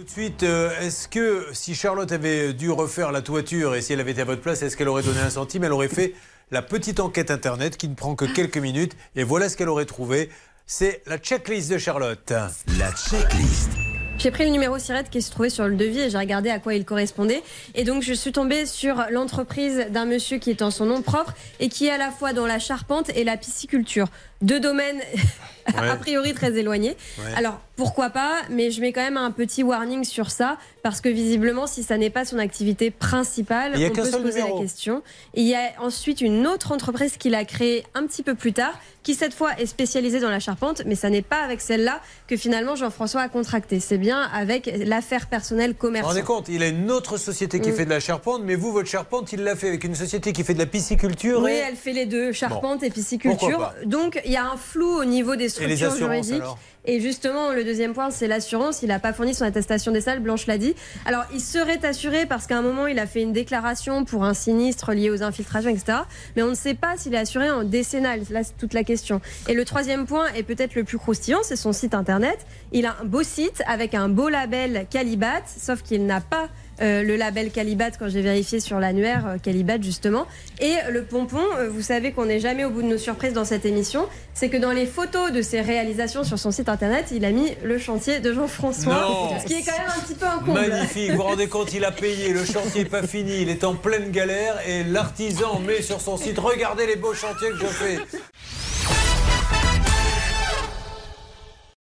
Tout de suite, euh, est-ce que si Charlotte avait dû refaire la toiture et si elle avait été à votre place, est-ce qu'elle aurait donné un centime? Elle aurait fait la petite enquête internet qui ne prend que quelques minutes et voilà ce qu'elle aurait trouvé. C'est la checklist de Charlotte. La checklist. J'ai pris le numéro SIRET qui se trouvait sur le devis et j'ai regardé à quoi il correspondait. Et donc, je suis tombée sur l'entreprise d'un monsieur qui est en son nom propre et qui est à la fois dans la charpente et la pisciculture. Deux domaines a priori très éloignés. Ouais. Alors, pourquoi pas, mais je mets quand même un petit warning sur ça parce que visiblement, si ça n'est pas son activité principale, on peut se poser numéro. la question. Et il y a ensuite une autre entreprise qu'il a créée un petit peu plus tard, qui cette fois est spécialisée dans la charpente, mais ça n'est pas avec celle-là que finalement Jean-François a contracté. C'est bien avec l'affaire personnelle Vous vous rendez commerciale. compte Il a une autre société qui fait de la charpente, mais vous, votre charpente, il l'a fait avec une société qui fait de la pisciculture Oui, et, elle fait les deux, charpente et pisciculture. Donc il y a un flou au niveau des structures juridiques. Et justement, le deuxième point, c'est l'assurance. Il n'a pas fourni son attestation des salles, Blanche l'a dit. Alors, il serait assuré parce qu'à un moment, il a fait une déclaration pour un sinistre lié aux infiltrations, etc. Mais on ne sait pas s'il est assuré en décennal. Là, c'est toute la question. Et le troisième point est peut-être le plus croustillant, c'est son site internet. Il a un beau site avec un beau label Calibat, sauf qu'il n'a pas euh, le label Calibat quand j'ai vérifié sur l'annuaire euh, Calibat justement. Et le pompon, euh, vous savez qu'on n'est jamais au bout de nos surprises dans cette émission, c'est que dans les photos de ses réalisations sur son site internet, il a mis le chantier de Jean-François, ce qui est quand même un petit peu un comble. Magnifique, vous vous rendez compte, il a payé, le chantier n'est pas fini, il est en pleine galère et l'artisan met sur son site Regardez les beaux chantiers que je fais.